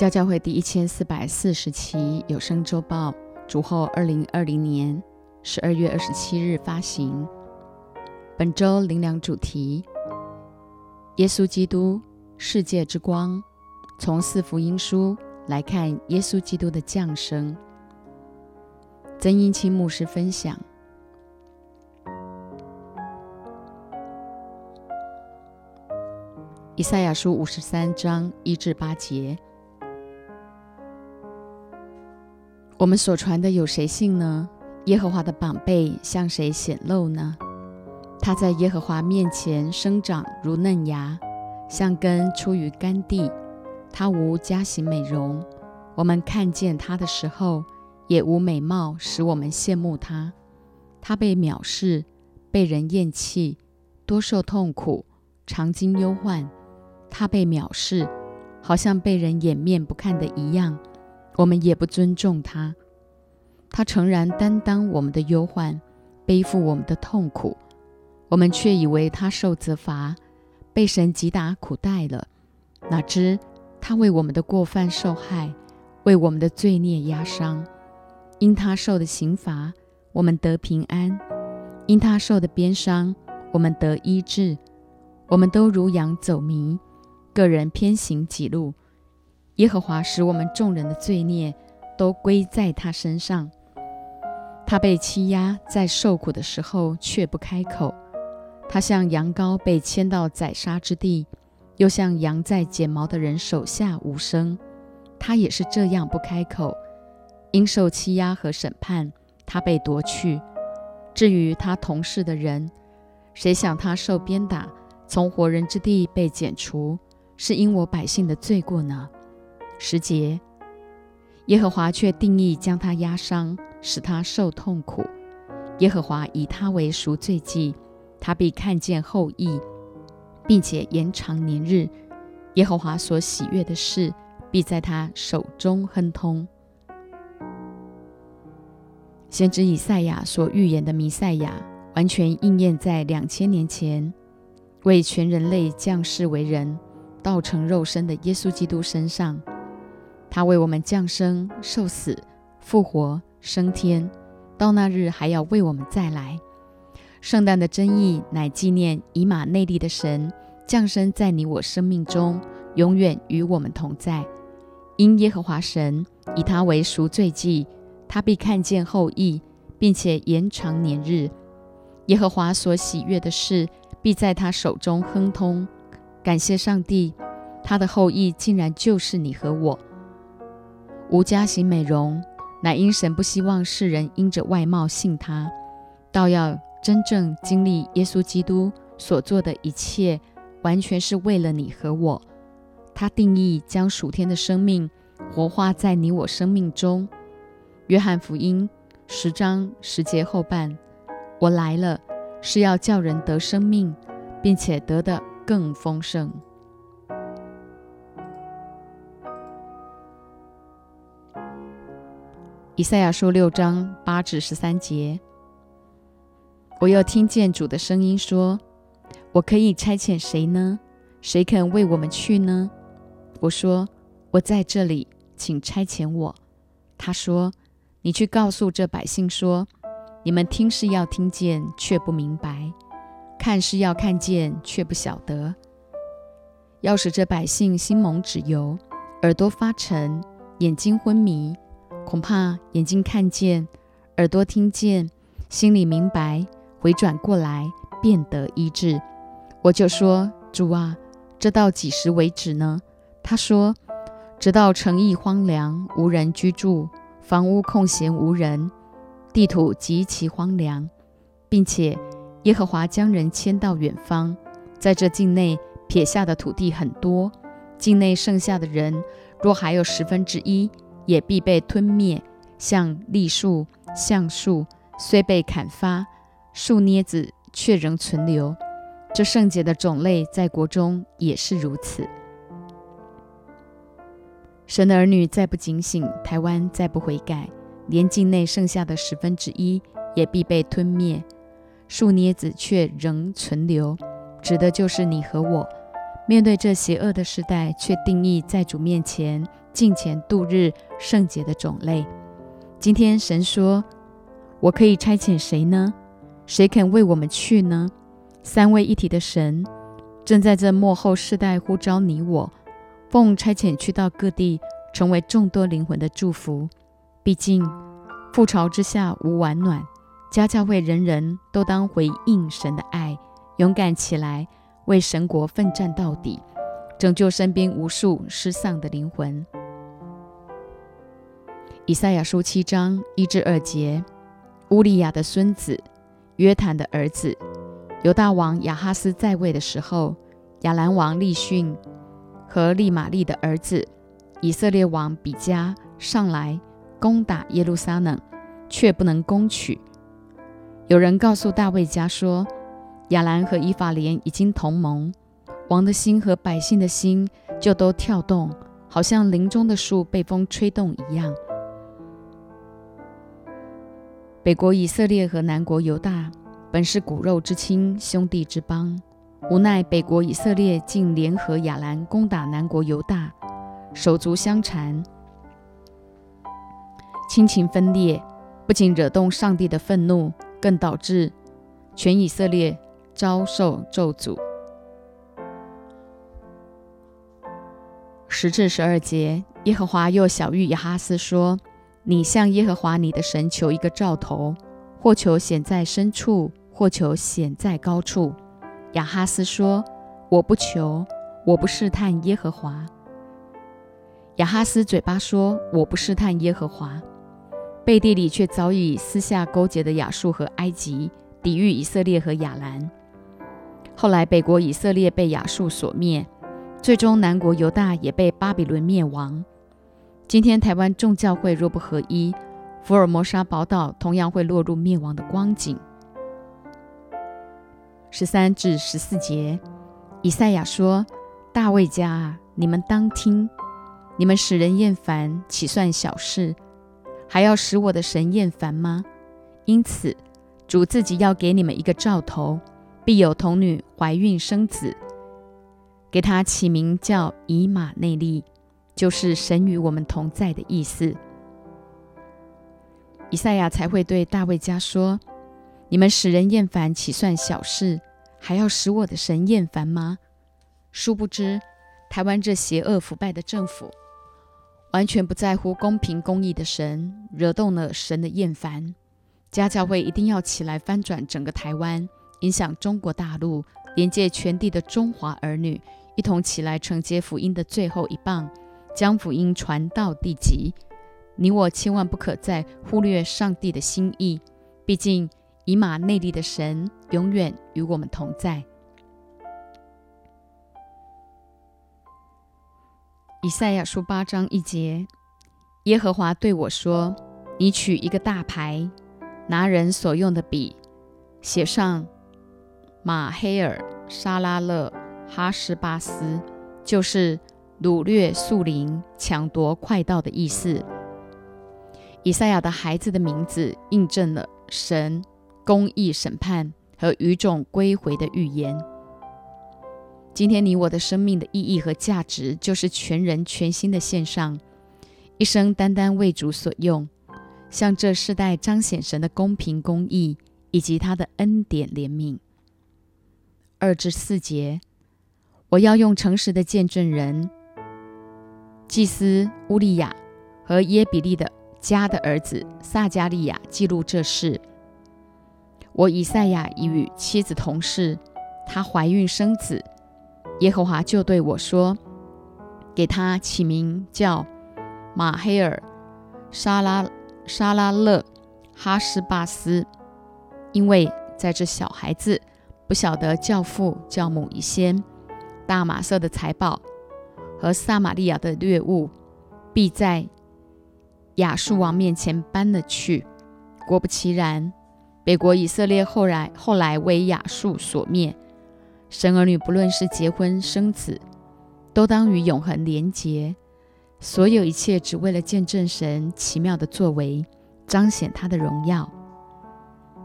教教会第一千四百四十期有声周报，主后二零二零年十二月二十七日发行。本周灵粮主题：耶稣基督，世界之光。从四福音书来看，耶稣基督的降生。曾英清牧师分享：以赛亚书五十三章一至八节。我们所传的有谁信呢？耶和华的宝贝向谁显露呢？他在耶和华面前生长如嫩芽，像根出于干地。他无佳形美容，我们看见他的时候，也无美貌使我们羡慕他。他被藐视，被人厌弃，多受痛苦，常经忧患。他被藐视，好像被人掩面不看的一样。我们也不尊重他，他诚然担当我们的忧患，背负我们的痛苦，我们却以为他受责罚，被神击打苦待了。哪知他为我们的过犯受害，为我们的罪孽压伤。因他受的刑罚，我们得平安；因他受的鞭伤，我们得医治。我们都如羊走迷，个人偏行己路。耶和华使我们众人的罪孽都归在他身上。他被欺压，在受苦的时候却不开口。他像羊羔被牵到宰杀之地，又像羊在剪毛的人手下无声。他也是这样不开口，因受欺压和审判，他被夺去。至于他同事的人，谁想他受鞭打，从活人之地被剪除，是因我百姓的罪过呢？十节，耶和华却定义将他压伤，使他受痛苦。耶和华以他为赎罪祭，他必看见后裔，并且延长年日。耶和华所喜悦的事，必在他手中亨通。先知以赛亚所预言的弥赛亚，完全应验在两千年前，为全人类降世为人、道成肉身的耶稣基督身上。他为我们降生、受死、复活、升天，到那日还要为我们再来。圣诞的真意乃纪念以马内利的神降生在你我生命中，永远与我们同在。因耶和华神以他为赎罪祭，他必看见后裔，并且延长年日。耶和华所喜悦的事，必在他手中亨通。感谢上帝，他的后裔竟然就是你和我。无家型美容，乃因神不希望世人因着外貌信他，倒要真正经历耶稣基督所做的一切，完全是为了你和我。他定义将属天的生命活化在你我生命中。约翰福音十章十节后半：我来了，是要叫人得生命，并且得的更丰盛。以赛亚书六章八至十三节，我又听见主的声音说：“我可以差遣谁呢？谁肯为我们去呢？”我说：“我在这里，请差遣我。”他说：“你去告诉这百姓说：你们听是要听见，却不明白；看是要看见，却不晓得。要使这百姓心蒙脂油，耳朵发沉，眼睛昏迷。”恐怕眼睛看见，耳朵听见，心里明白，回转过来，便得医治。我就说：“主啊，这到几时为止呢？”他说：“直到城邑荒凉，无人居住，房屋空闲无人，地土极其荒凉，并且耶和华将人迁到远方，在这境内撇下的土地很多，境内剩下的人若还有十分之一。”也必被吞灭，像栗树、橡树，虽被砍伐，树镊子却仍存留。这圣洁的种类在国中也是如此。神的儿女再不警醒，台湾再不悔改，连境内剩下的十分之一也必被吞灭，树镊子却仍存留，指的就是你和我。面对这邪恶的时代，却定义在主面前敬虔度日、圣洁的种类。今天神说：“我可以差遣谁呢？谁肯为我们去呢？”三位一体的神正在这末后世代呼召你我，奉差遣去到各地，成为众多灵魂的祝福。毕竟，覆巢之下无完卵，家教会人人都当回应神的爱，勇敢起来，为神国奋战到底，拯救身边无数失丧的灵魂。以赛亚书七章一至二节：乌利亚的孙子约坦的儿子犹大王亚哈斯在位的时候，亚兰王利逊和利玛利的儿子以色列王比加上来。攻打耶路撒冷，却不能攻取。有人告诉大卫家说，亚兰和以法莲已经同盟，王的心和百姓的心就都跳动，好像林中的树被风吹动一样。北国以色列和南国犹大本是骨肉之亲、兄弟之邦，无奈北国以色列竟联合亚兰攻打南国犹大，手足相残。亲情分裂，不仅惹动上帝的愤怒，更导致全以色列遭受咒诅。十至十二节，耶和华又小谕亚哈斯说：“你向耶和华你的神求一个兆头，或求显在深处，或求显在高处。”亚哈斯说：“我不求，我不试探耶和华。”亚哈斯嘴巴说：“我不试探耶和华。”背地里却早已私下勾结的亚述和埃及，抵御以色列和亚兰。后来北国以色列被亚述所灭，最终南国犹大也被巴比伦灭亡。今天台湾众教会若不合一，福尔摩沙宝岛同样会落入灭亡的光景。十三至十四节，以赛亚说：“大卫家啊，你们当听，你们使人厌烦，岂算小事？”还要使我的神厌烦吗？因此，主自己要给你们一个兆头，必有童女怀孕生子，给他起名叫以马内利，就是神与我们同在的意思。以赛亚才会对大卫家说：“你们使人厌烦，岂算小事？还要使我的神厌烦吗？”殊不知，台湾这邪恶腐败的政府。完全不在乎公平公义的神，惹动了神的厌烦。家教会一定要起来翻转整个台湾，影响中国大陆，连接全地的中华儿女，一同起来承接福音的最后一棒，将福音传到地极。你我千万不可再忽略上帝的心意，毕竟以马内利的神永远与我们同在。以赛亚书八章一节，耶和华对我说：“你取一个大牌，拿人所用的笔，写上马黑尔沙拉勒哈斯巴斯，就是掳掠树林、抢夺快道的意思。”以赛亚的孩子的名字印证了神公义审判和语种归回的预言。今天你我的生命的意义和价值，就是全人全心的献上，一生单单为主所用，向这世代彰显神的公平公义以及他的恩典怜悯。二至四节，我要用诚实的见证人祭司乌利亚和耶比利的家的儿子撒加利亚记录这事。我以赛亚与妻子同事，她怀孕生子。耶和华就对我说：“给他起名叫马黑尔沙拉沙拉勒哈斯巴斯，因为在这小孩子不晓得教父教母一先，大马色的财宝和撒玛利亚的掠物，必在亚述王面前搬了去。果不其然，北国以色列后来后来为亚述所灭。”生儿女不论是结婚生子，都当与永恒连结。所有一切只为了见证神奇妙的作为，彰显他的荣耀。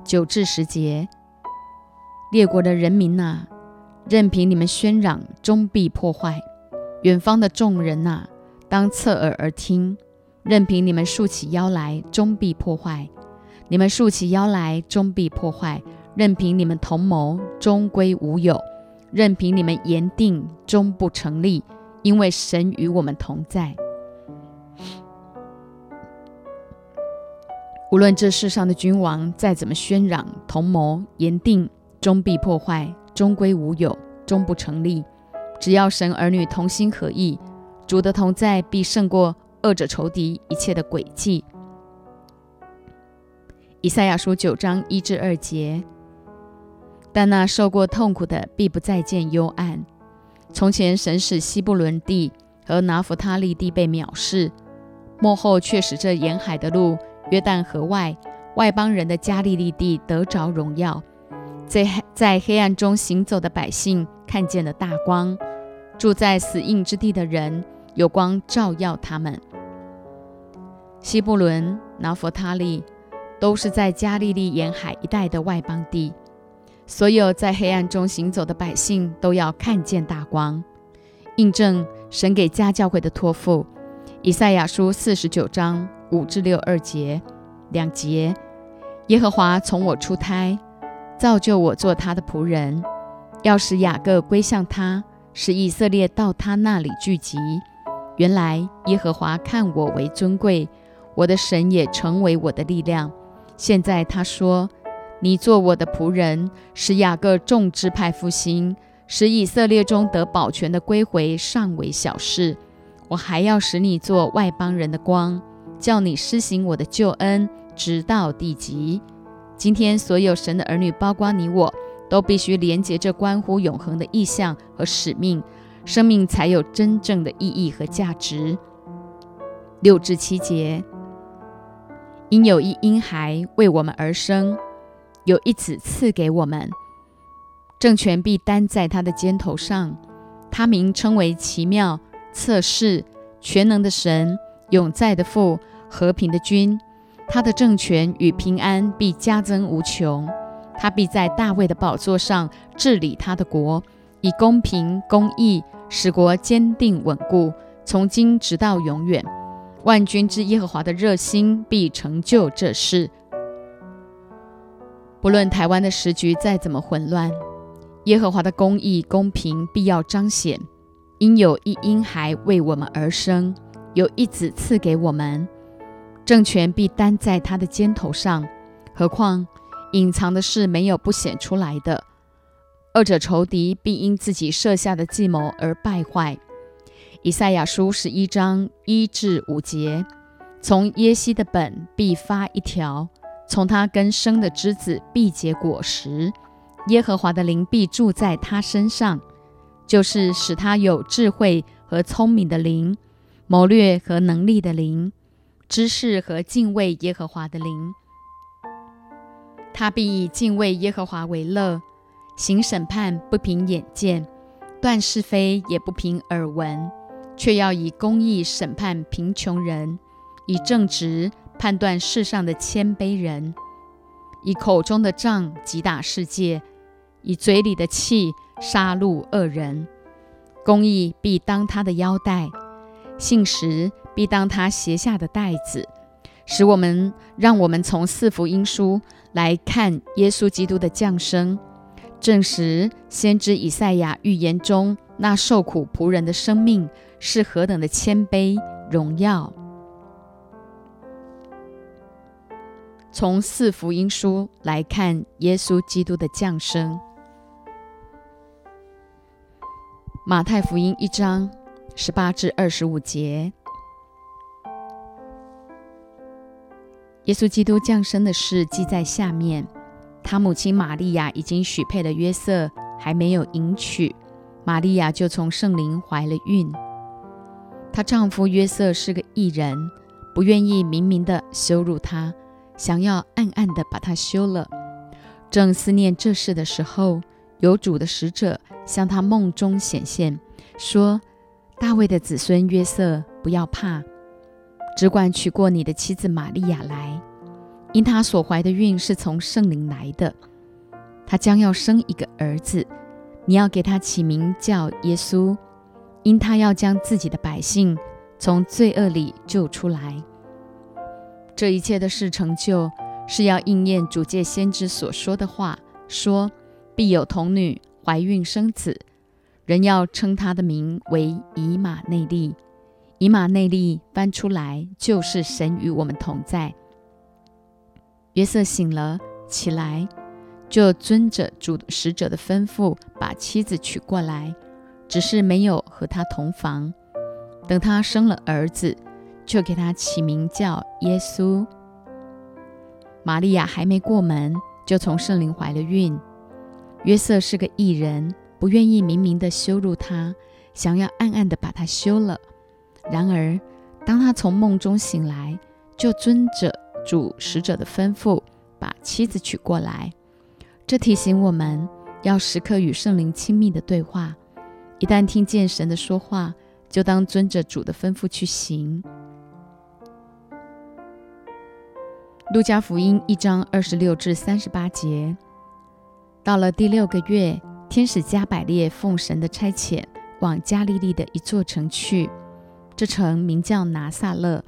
九至十节，列国的人民呐，任凭你们喧嚷，终必破坏；远方的众人呐，当侧耳而听，任凭你们竖起腰来，终必破坏；你们竖起腰来，终必破坏；任凭你们同谋，终归无有；任凭你们言定，终不成立，因为神与我们同在。无论这世上的君王再怎么喧嚷、同谋、言定，终必破坏，终归无有，终不成立。只要神儿女同心合意，主的同在必胜过恶者仇敌一切的诡计。以赛亚书九章一至二节。但那受过痛苦的必不再见幽暗。从前神使西布伦地和拿弗他利地被藐视，幕后却使这沿海的路。约旦河外外邦人的加利利地得着荣耀，在在黑暗中行走的百姓看见了大光，住在死荫之地的人有光照耀他们。西布伦、拿佛他利都是在加利利沿海一带的外邦地，所有在黑暗中行走的百姓都要看见大光，印证神给家教会的托付。以赛亚书四十九章。五至六二节，两节。耶和华从我出胎，造就我做他的仆人，要使雅各归向他，使以色列到他那里聚集。原来耶和华看我为尊贵，我的神也成为我的力量。现在他说：“你做我的仆人，使雅各众支派复兴，使以色列中得保全的归回，尚为小事。我还要使你做外邦人的光。”叫你施行我的救恩，直到地极。今天所有神的儿女，包括你我，都必须连接这关乎永恒的意象和使命，生命才有真正的意义和价值。六至七节，因有一婴孩为我们而生，有一子赐给我们，政权必担在他的肩头上，他名称为奇妙、测试、全能的神。永在的父，和平的君，他的政权与平安必加增无穷。他必在大卫的宝座上治理他的国，以公平公义使国坚定稳固，从今直到永远。万军之耶和华的热心必成就这事。不论台湾的时局再怎么混乱，耶和华的公义公平必要彰显。因有一婴孩为我们而生。有一子赐给我们，政权必担在他的肩头上。何况隐藏的事没有不显出来的。二者仇敌必因自己设下的计谋而败坏。以赛亚书十一章一至五节：从耶西的本必发一条，从他根生的枝子必结果实。耶和华的灵必住在他身上，就是使他有智慧和聪明的灵。谋略和能力的灵，知识和敬畏耶和华的灵，他必以敬畏耶和华为乐，行审判不凭眼见，断是非也不凭耳闻，却要以公义审判贫穷人，以正直判断世上的谦卑人，以口中的杖击打世界，以嘴里的气杀戮恶人，公义必当他的腰带。信实必当他斜下的带子，使我们让我们从四福音书来看耶稣基督的降生，证实先知以赛亚预言中那受苦仆人的生命是何等的谦卑荣耀。从四福音书来看耶稣基督的降生，马太福音一章。十八至二十五节，耶稣基督降生的事记在下面。他母亲玛利亚已经许配了约瑟，还没有迎娶，玛利亚就从圣灵怀了孕。她丈夫约瑟是个异人，不愿意明明的羞辱她，想要暗暗的把她休了。正思念这事的时候，有主的使者向他梦中显现，说。大卫的子孙约瑟，不要怕，只管娶过你的妻子玛利亚来，因她所怀的孕是从圣灵来的。她将要生一个儿子，你要给他起名叫耶稣，因他要将自己的百姓从罪恶里救出来。这一切的事成就，是要应验主借先知所说的话，说必有童女怀孕生子，人要称他的名为以马内利。以马内利翻出来就是神与我们同在。约瑟醒了起来，就遵着主使者的吩咐，把妻子娶过来，只是没有和他同房。等他生了儿子，就给他起名叫耶稣。玛利亚还没过门，就从圣灵怀了孕。约瑟是个异人，不愿意明明的羞辱他，想要暗暗的把他休了。然而，当他从梦中醒来，就遵着主使者的吩咐，把妻子娶过来。这提醒我们要时刻与圣灵亲密的对话。一旦听见神的说话，就当遵着主的吩咐去行。路加福音一章二十六至三十八节，到了第六个月，天使加百列奉神的差遣，往加利利的一座城去。这城名叫拿撒勒，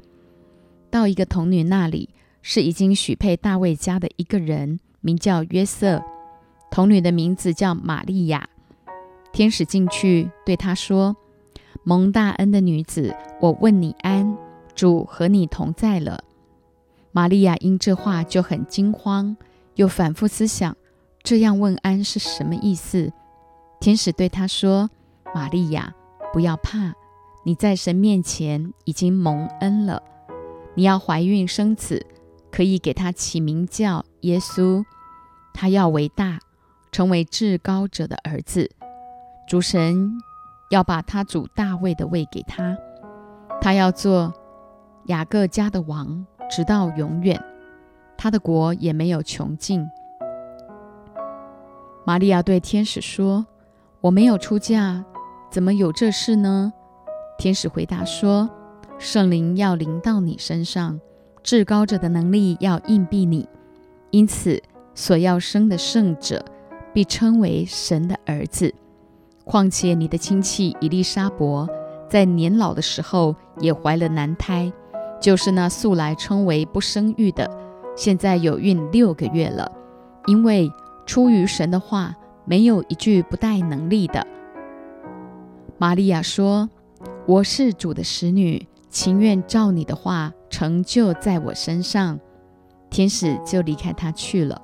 到一个童女那里，是已经许配大卫家的一个人，名叫约瑟。童女的名字叫玛利亚。天使进去对她说：“蒙大恩的女子，我问你安，主和你同在了。”玛利亚因这话就很惊慌，又反复思想这样问安是什么意思。天使对她说：“玛利亚，不要怕。”你在神面前已经蒙恩了，你要怀孕生子，可以给他起名叫耶稣。他要为大，成为至高者的儿子。主神要把他主大卫的位给他，他要做雅各家的王，直到永远。他的国也没有穷尽。玛利亚对天使说：“我没有出嫁，怎么有这事呢？”天使回答说：“圣灵要临到你身上，至高者的能力要应庇你，因此所要生的圣者必称为神的儿子。况且你的亲戚伊丽莎伯在年老的时候也怀了男胎，就是那素来称为不生育的，现在有孕六个月了。因为出于神的话，没有一句不带能力的。”玛利亚说。我是主的使女，情愿照你的话成就在我身上。天使就离开他去了。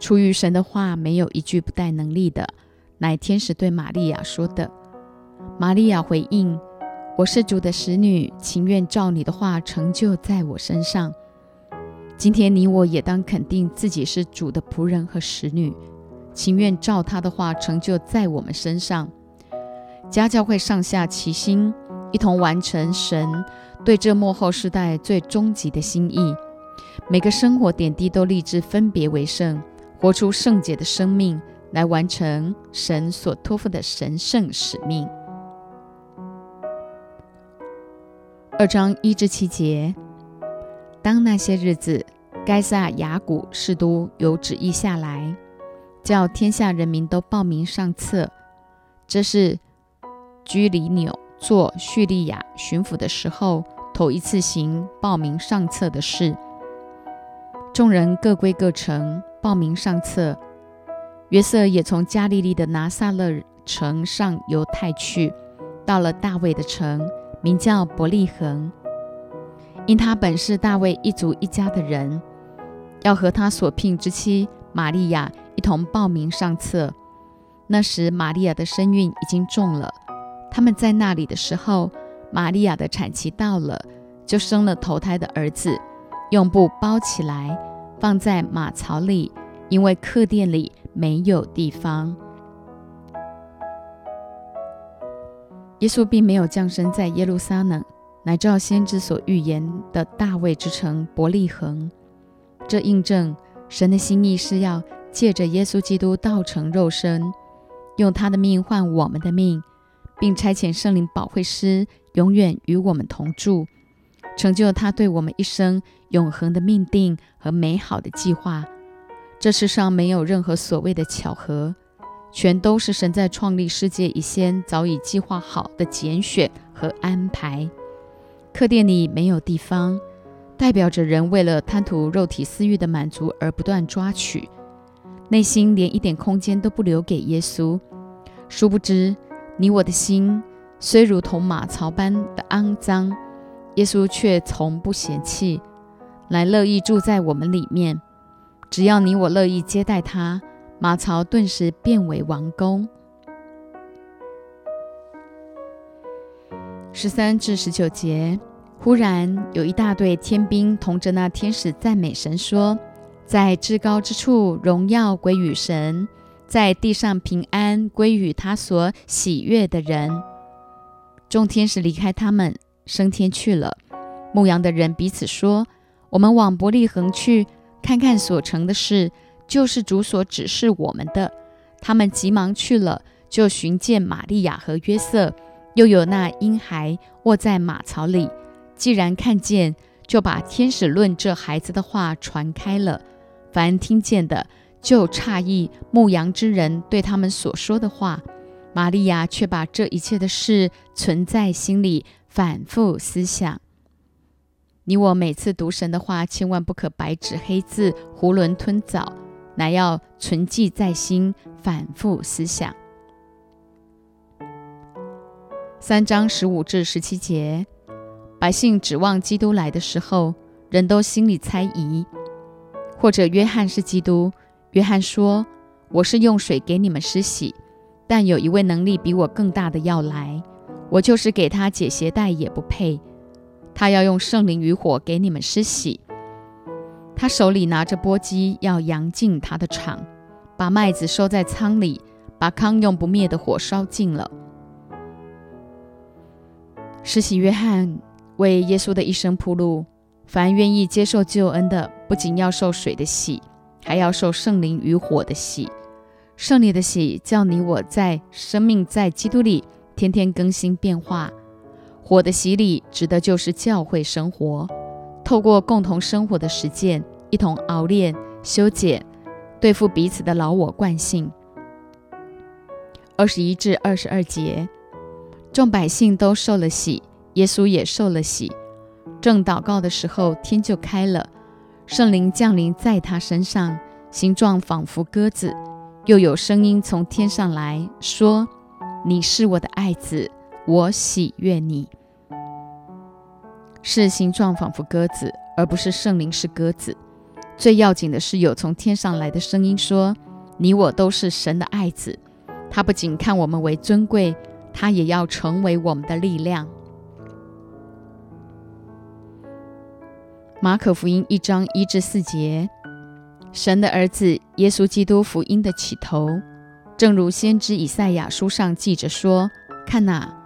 出于神的话，没有一句不带能力的，乃天使对玛利亚说的。玛利亚回应：“我是主的使女，情愿照你的话成就在我身上。”今天你我也当肯定自己是主的仆人和使女，情愿照他的话成就在我们身上。家教会上下齐心，一同完成神对这幕后世代最终极的心意。每个生活点滴都立志分别为圣，活出圣洁的生命，来完成神所托付的神圣使命。二章一至七节，当那些日子，该撒雅古士都有旨意下来，叫天下人民都报名上册。这是。居里纽做叙利亚巡抚的时候，头一次行报名上册的事。众人各归各城，报名上册。约瑟也从加利利的拿撒勒城上犹太去，到了大卫的城，名叫伯利恒，因他本是大卫一族一家的人，要和他所聘之妻玛利亚一同报名上册。那时玛利亚的身孕已经重了。他们在那里的时候，玛利亚的产期到了，就生了头胎的儿子，用布包起来，放在马槽里，因为客店里没有地方。耶稣并没有降生在耶路撒冷，乃照先知所预言的大卫之城伯利恒。这印证神的心意是要借着耶稣基督道成肉身，用他的命换我们的命。并差遣圣灵保惠师永远与我们同住，成就他对我们一生永恒的命定和美好的计划。这世上没有任何所谓的巧合，全都是神在创立世界以先早已计划好的拣选和安排。客店里没有地方，代表着人为了贪图肉体私欲的满足而不断抓取，内心连一点空间都不留给耶稣。殊不知，你我的心虽如同马槽般的肮脏，耶稣却从不嫌弃，来乐意住在我们里面。只要你我乐意接待他，马槽顿时变为王宫。十三至十九节，忽然有一大队天兵同着那天使赞美神，说：“在至高之处，荣耀归于神；在地上平安归于他所喜悦的人。”众天使离开他们，升天去了。牧羊的人彼此说：“我们往伯利恒去，看看所成的事，就是主所指示我们的。”他们急忙去了，就寻见玛利亚和约瑟。又有那婴孩卧在马槽里，既然看见，就把天使论这孩子的话传开了。凡听见的，就诧异牧羊之人对他们所说的话。玛利亚却把这一切的事存在心里，反复思想。你我每次读神的话，千万不可白纸黑字、囫囵吞枣，乃要存记在心，反复思想。三章十五至十七节，百姓指望基督来的时候，人都心里猜疑，或者约翰是基督。约翰说：“我是用水给你们施洗，但有一位能力比我更大的要来，我就是给他解鞋带也不配。他要用圣灵与火给你们施洗。他手里拿着簸箕，要扬尽他的场，把麦子收在仓里，把糠用不灭的火烧尽了。”施洗约翰为耶稣的一生铺路。凡愿意接受救恩的，不仅要受水的洗，还要受圣灵与火的洗。圣灵的洗叫你我在生命在基督里天天更新变化；火的洗礼指的就是教会生活，透过共同生活的实践，一同熬炼、修剪、对付彼此的老我惯性。二十一至二十二节。众百姓都受了洗，耶稣也受了洗。正祷告的时候，天就开了，圣灵降临在他身上，形状仿佛鸽子。又有声音从天上来说：“你是我的爱子，我喜悦你。”是形状仿佛鸽子，而不是圣灵是鸽子。最要紧的是，有从天上来的声音说：“你我都是神的爱子。”他不仅看我们为尊贵。他也要成为我们的力量。马可福音一章一至四节，神的儿子耶稣基督福音的起头，正如先知以赛亚书上记着说：“看哪，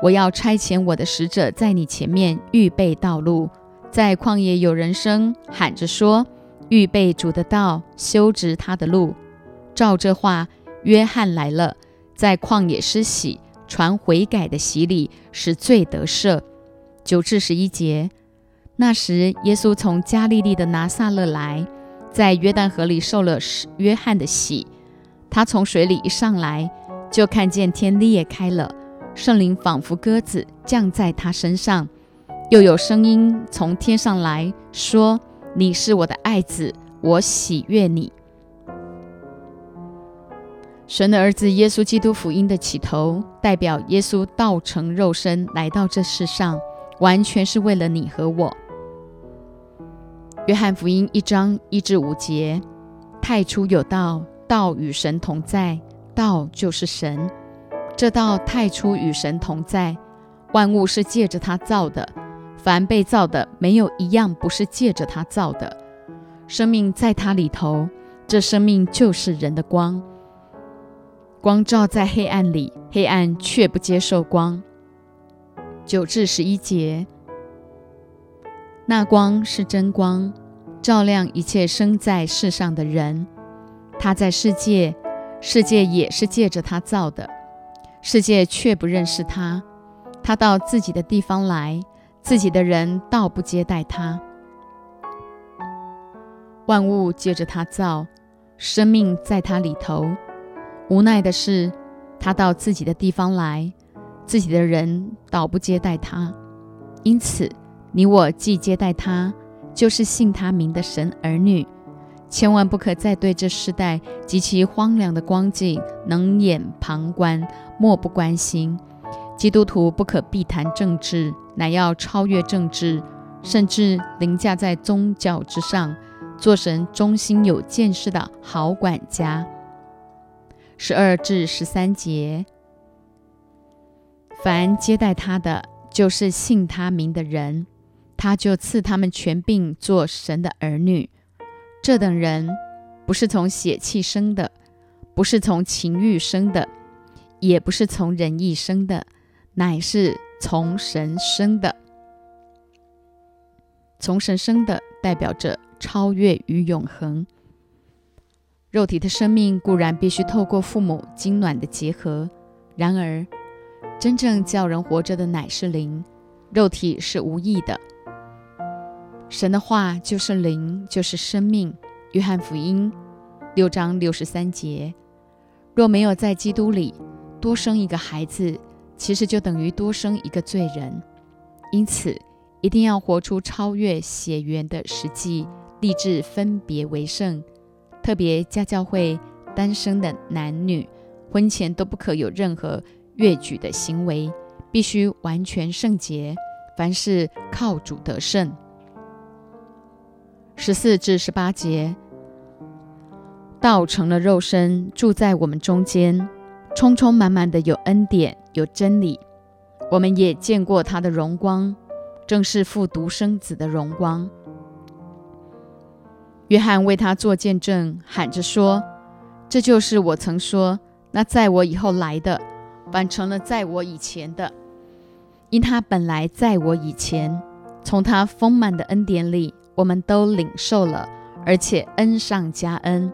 我要差遣我的使者在你前面预备道路，在旷野有人声喊着说：预备主的道，修直他的路。”照这话，约翰来了，在旷野施洗。传悔改的洗礼，使罪得赦。九至十一节，那时耶稣从加利利的拿撒勒来，在约旦河里受了约翰的洗。他从水里一上来，就看见天裂开了，圣灵仿佛鸽子降在他身上，又有声音从天上来说：“你是我的爱子，我喜悦你。”神的儿子耶稣基督福音的起头，代表耶稣道成肉身来到这世上，完全是为了你和我。约翰福音一章一至五节：太初有道，道与神同在，道就是神。这道太初与神同在，万物是借着他造的，凡被造的没有一样不是借着他造的。生命在他里头，这生命就是人的光。光照在黑暗里，黑暗却不接受光。九至十一节，那光是真光，照亮一切生在世上的人。他在世界，世界也是借着他造的，世界却不认识他。他到自己的地方来，自己的人倒不接待他。万物借着他造，生命在他里头。无奈的是，他到自己的地方来，自己的人倒不接待他。因此，你我既接待他，就是信他名的神儿女。千万不可再对这世代极其荒凉的光景冷眼旁观、漠不关心。基督徒不可避谈政治，乃要超越政治，甚至凌驾在宗教之上，做神忠心有见识的好管家。十二至十三节，凡接待他的，就是信他名的人，他就赐他们权柄做神的儿女。这等人不是从血气生的，不是从情欲生的，也不是从人意生的，乃是从神生的。从神生的，代表着超越与永恒。肉体的生命固然必须透过父母精卵的结合，然而真正叫人活着的乃是灵，肉体是无益的。神的话就是灵，就是生命。约翰福音六章六十三节：若没有在基督里多生一个孩子，其实就等于多生一个罪人。因此，一定要活出超越血缘的实际，立志分别为圣。特别家教会单身的男女，婚前都不可有任何越矩的行为，必须完全圣洁，凡事靠主得胜。十四至十八节，道成了肉身，住在我们中间，充充满满的有恩典，有真理。我们也见过他的荣光，正是父独生子的荣光。约翰为他做见证，喊着说：“这就是我曾说，那在我以后来的，反成了在我以前的，因他本来在我以前。从他丰满的恩典里。”我们都领受了，而且恩上加恩。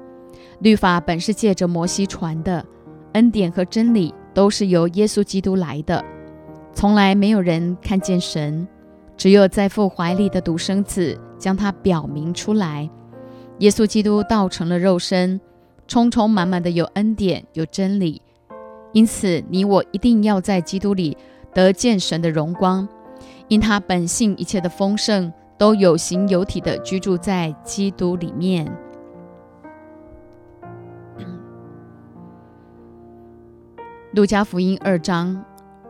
律法本是借着摩西传的，恩典和真理都是由耶稣基督来的。从来没有人看见神，只有在父怀里的独生子将他表明出来。耶稣基督道成了肉身，充充满满的有恩典有真理。因此，你我一定要在基督里得见神的荣光，因他本性一切的丰盛。都有形有体的居住在基督里面。路加福音二章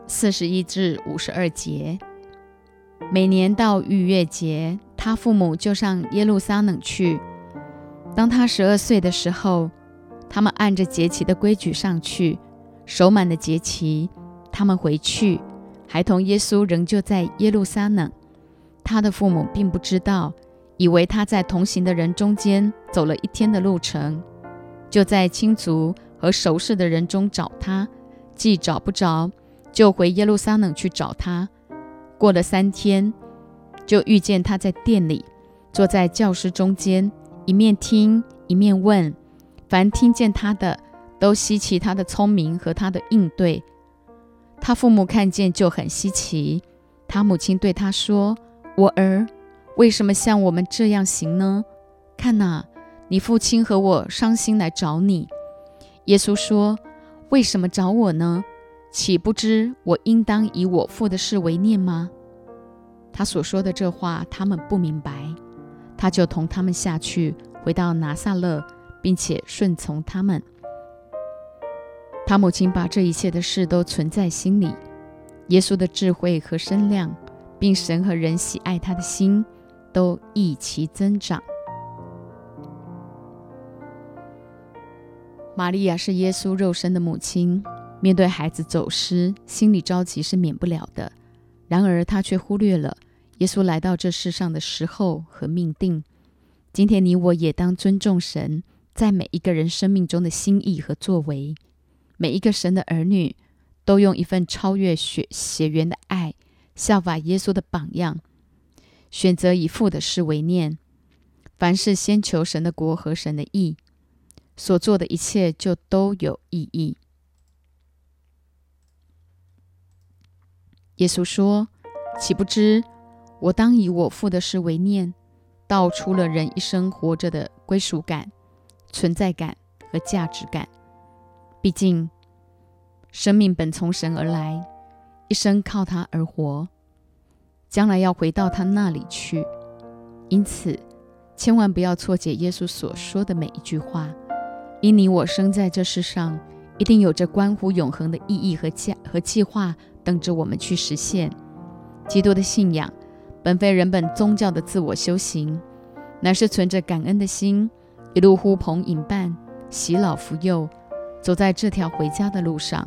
四十一至五十二节，每年到逾越节，他父母就上耶路撒冷去。当他十二岁的时候，他们按着节期的规矩上去，守满了节期，他们回去，孩童耶稣仍旧在耶路撒冷。他的父母并不知道，以为他在同行的人中间走了一天的路程，就在亲族和熟识的人中找他，既找不着，就回耶路撒冷去找他。过了三天，就遇见他在店里，坐在教师中间，一面听一面问。凡听见他的，都稀奇他的聪明和他的应对。他父母看见就很稀奇。他母亲对他说。我儿，为什么像我们这样行呢？看哪，你父亲和我伤心来找你。耶稣说：“为什么找我呢？岂不知我应当以我父的事为念吗？”他所说的这话，他们不明白。他就同他们下去，回到拿撒勒，并且顺从他们。他母亲把这一切的事都存在心里。耶稣的智慧和身量。并神和人喜爱他的心都一齐增长。玛利亚是耶稣肉身的母亲，面对孩子走失，心里着急是免不了的。然而，她却忽略了耶稣来到这世上的时候和命定。今天，你我也当尊重神在每一个人生命中的心意和作为。每一个神的儿女都用一份超越血血缘的爱。效法耶稣的榜样，选择以父的事为念。凡事先求神的国和神的义，所做的一切就都有意义。耶稣说：“岂不知我当以我父的事为念，道出了人一生活着的归属感、存在感和价值感。毕竟，生命本从神而来，一生靠他而活，将来要回到他那里去。因此，千万不要错解耶稣所说的每一句话。因你我生在这世上，一定有着关乎永恒的意义和价和计划等着我们去实现。基督的信仰，本非人本宗教的自我修行，乃是存着感恩的心，一路呼朋引伴，喜老扶幼，走在这条回家的路上。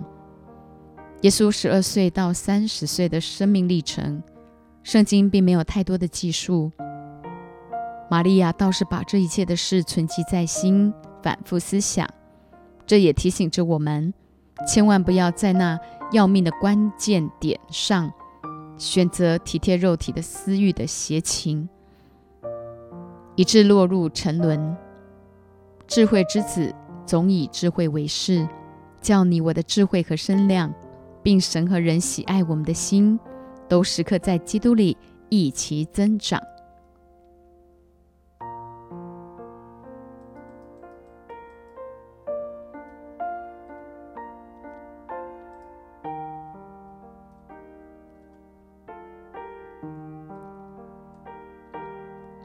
耶稣十二岁到三十岁的生命历程，圣经并没有太多的记述。玛利亚倒是把这一切的事存记在心。反复思想，这也提醒着我们，千万不要在那要命的关键点上选择体贴肉体的私欲的邪情，以致落入沉沦。智慧之子总以智慧为事，叫你我的智慧和身量，并神和人喜爱我们的心，都时刻在基督里一起增长。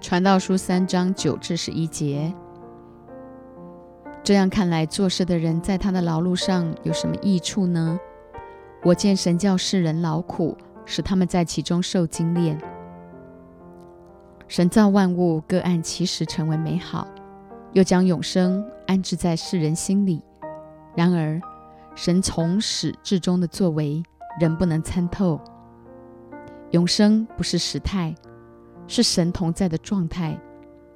传道书三章九至十一节。这样看来，做事的人在他的劳碌上有什么益处呢？我见神教世人劳苦，使他们在其中受精炼。神造万物各按其时成为美好，又将永生安置在世人心里。然而，神从始至终的作为人不能参透。永生不是时态。是神同在的状态，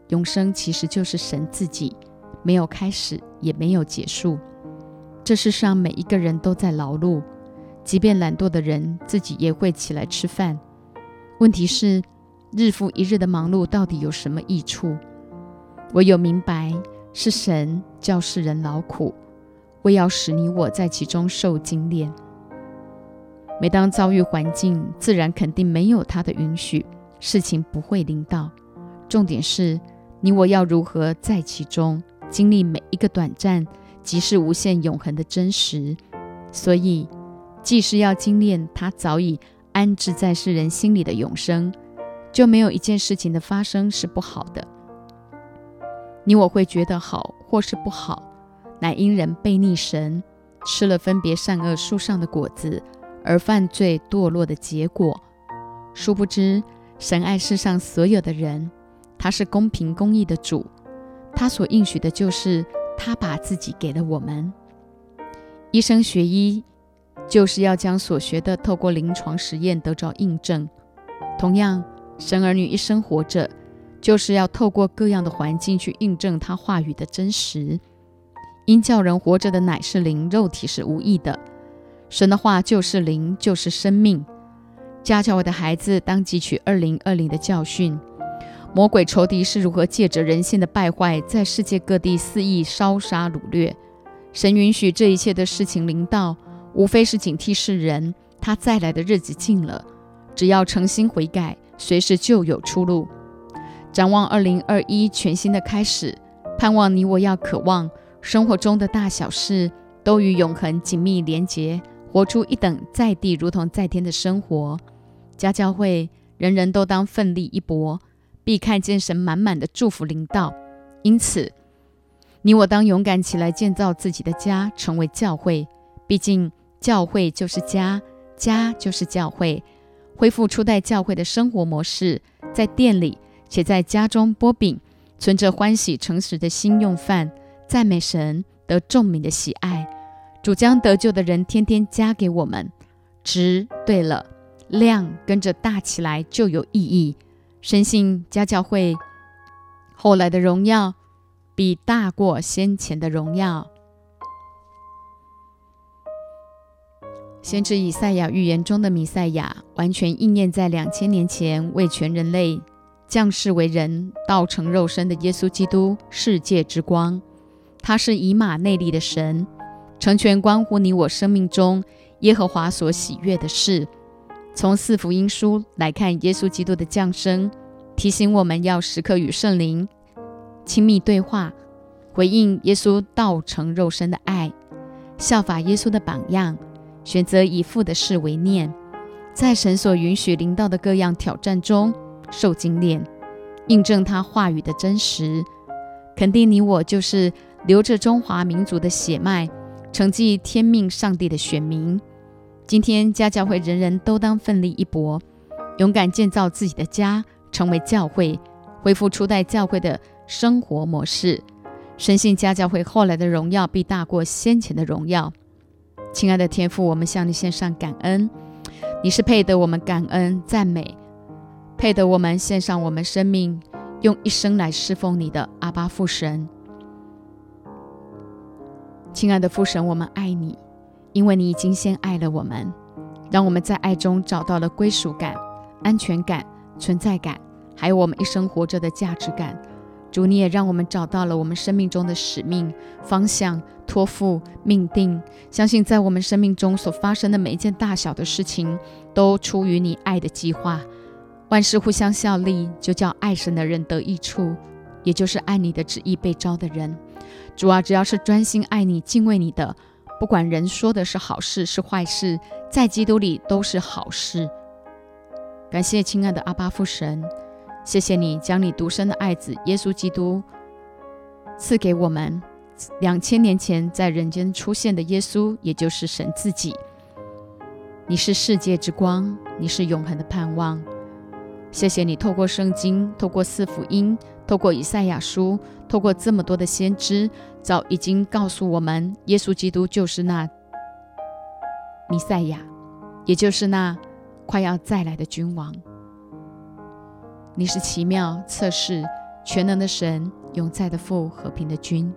永生其实就是神自己，没有开始，也没有结束。这世上每一个人都在劳碌，即便懒惰的人自己也会起来吃饭。问题是，日复一日的忙碌到底有什么益处？唯有明白是神叫世人劳苦，为要使你我在其中受精炼。每当遭遇环境，自然肯定没有他的允许。事情不会临到，重点是你我要如何在其中经历每一个短暂，即是无限永恒的真实。所以，既是要精炼他早已安置在世人心里的永生，就没有一件事情的发生是不好的。你我会觉得好或是不好，乃因人背逆神，吃了分别善恶树上的果子，而犯罪堕落的结果。殊不知。神爱世上所有的人，他是公平公义的主，他所应许的就是他把自己给了我们。医生学医，就是要将所学的透过临床实验得着印证。同样，神儿女一生活着，就是要透过各样的环境去印证他话语的真实。因叫人活着的乃是灵，肉体是无益的。神的话就是灵，就是生命。家教我的孩子当汲取二零二零的教训，魔鬼仇敌是如何借着人性的败坏，在世界各地肆意烧杀掳掠。神允许这一切的事情临到，无非是警惕世人，他再来的日子近了。只要诚心悔改，随时就有出路。展望二零二一全新的开始，盼望你我要渴望生活中的大小事都与永恒紧密连结，活出一等在地如同在天的生活。家教会，人人都当奋力一搏，必看见神满满的祝福临到。因此，你我当勇敢起来，建造自己的家，成为教会。毕竟，教会就是家，家就是教会。恢复初代教会的生活模式，在店里且在家中剥饼，存着欢喜诚实的心用饭，赞美神，得众民的喜爱。主将得救的人天天加给我们。值对了。量跟着大起来就有意义。深信家教会后来的荣耀，比大过先前的荣耀。先知以赛亚预言中的弥赛亚，完全应验在两千年前为全人类降世为人、道成肉身的耶稣基督，世界之光。他是以马内利的神，成全关乎你我生命中耶和华所喜悦的事。从四福音书来看，耶稣基督的降生，提醒我们要时刻与圣灵亲密对话，回应耶稣道成肉身的爱。效法耶稣的榜样，选择以父的事为念，在神所允许临到的各样挑战中受精炼，印证他话语的真实，肯定你我就是流着中华民族的血脉，承继天命上帝的选民。今天家教会人人都当奋力一搏，勇敢建造自己的家，成为教会，恢复初代教会的生活模式。深信家教会后来的荣耀必大过先前的荣耀。亲爱的天父，我们向你献上感恩，你是配得我们感恩赞美，配得我们献上我们生命，用一生来侍奉你的阿巴父神。亲爱的父神，我们爱你。因为你已经先爱了我们，让我们在爱中找到了归属感、安全感、存在感，还有我们一生活着的价值感。主，你也让我们找到了我们生命中的使命、方向、托付、命定。相信在我们生命中所发生的每一件大小的事情，都出于你爱的计划。万事互相效力，就叫爱神的人得益处，也就是爱你的旨意被招的人。主啊，只要是专心爱你、敬畏你的。不管人说的是好事是坏事，在基督里都是好事。感谢亲爱的阿巴父神，谢谢你将你独生的爱子耶稣基督赐给我们。两千年前在人间出现的耶稣，也就是神自己。你是世界之光，你是永恒的盼望。谢谢你透过圣经，透过四福音。透过以赛亚书，透过这么多的先知，早已经告诉我们，耶稣基督就是那弥赛亚，也就是那快要再来的君王。你是奇妙测试全能的神，永在的父，和平的君。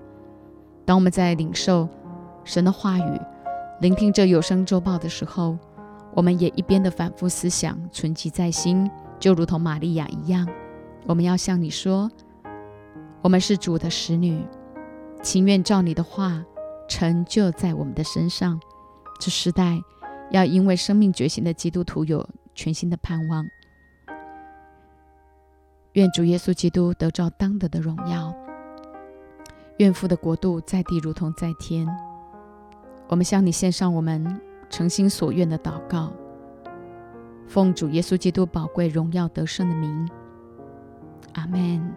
当我们在领受神的话语，聆听这有声周报的时候，我们也一边的反复思想，存记在心，就如同玛利亚一样。我们要向你说，我们是主的使女，情愿照你的话成就在我们的身上。这时代要因为生命觉醒的基督徒有全新的盼望。愿主耶稣基督得着当得的荣耀，愿父的国度在地如同在天。我们向你献上我们诚心所愿的祷告，奉主耶稣基督宝贵荣耀得胜的名。阿门